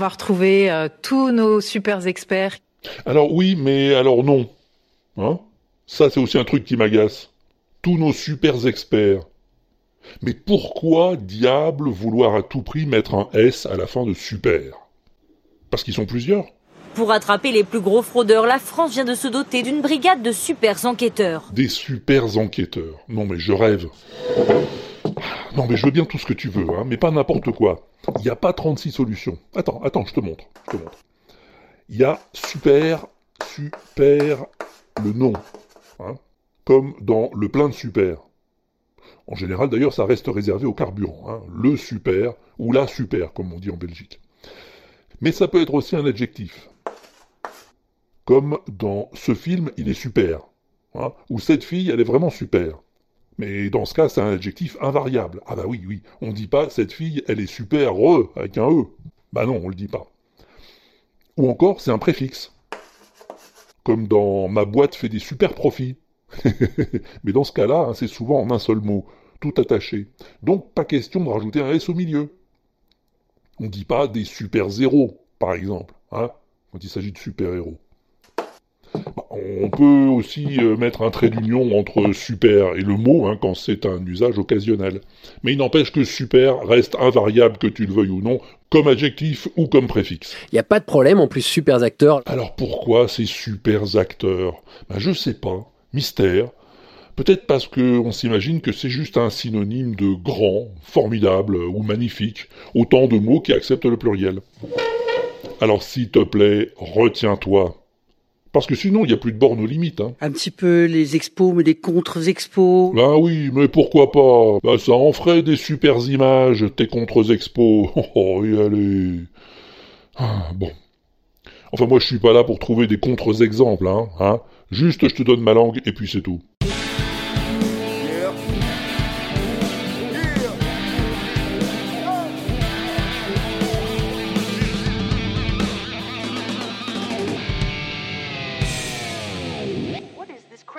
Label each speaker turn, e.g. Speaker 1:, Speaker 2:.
Speaker 1: va retrouver euh, tous nos super experts.
Speaker 2: Alors oui, mais alors non. Hein? Ça, c'est aussi un truc qui m'agace. Tous nos super experts. Mais pourquoi, diable, vouloir à tout prix mettre un S à la fin de super? Parce qu'ils sont plusieurs
Speaker 3: Pour attraper les plus gros fraudeurs, la France vient de se doter d'une brigade de super enquêteurs.
Speaker 2: Des super enquêteurs. Non mais je rêve. Non mais je veux bien tout ce que tu veux, hein, mais pas n'importe quoi. Il n'y a pas 36 solutions. Attends, attends, je te montre. Je te montre. Il y a super, super, le nom. Hein, comme dans le plein de super. En général, d'ailleurs, ça reste réservé au carburant. Hein, le super, ou la super, comme on dit en Belgique. Mais ça peut être aussi un adjectif. Comme dans ce film, il est super. Ou cette fille, elle est vraiment super. Mais dans ce cas, c'est un adjectif invariable. Ah bah oui, oui. On dit pas cette fille, elle est super, re, avec un E. Bah non, on le dit pas. Ou encore, c'est un préfixe. Comme dans ma boîte fait des super profits. Mais dans ce cas-là, hein, c'est souvent en un seul mot, tout attaché. Donc pas question de rajouter un S au milieu. On dit pas des super zéros, par exemple, hein, quand il s'agit de super-héros. On peut aussi euh, mettre un trait d'union entre super et le mot hein, quand c'est un usage occasionnel. Mais il n'empêche que super reste invariable que tu le veuilles ou non, comme adjectif ou comme préfixe.
Speaker 4: Il n'y a pas de problème, en plus super acteurs.
Speaker 2: Alors pourquoi ces super acteurs? Ben, Je sais pas. Mystère. Peut-être parce qu'on s'imagine que c'est juste un synonyme de grand, formidable ou magnifique, autant de mots qui acceptent le pluriel. Alors s'il te plaît, retiens-toi. Parce que sinon, il n'y a plus de bornes aux limites. Hein.
Speaker 5: Un petit peu les expos, mais les contre-expos.
Speaker 2: Ben oui, mais pourquoi pas? Ben ça en ferait des super images, tes contre-expos. Oh, y allez. Ah, bon. Enfin, moi, je suis pas là pour trouver des contre-exemples, hein, hein. Juste, je te donne ma langue, et puis c'est tout.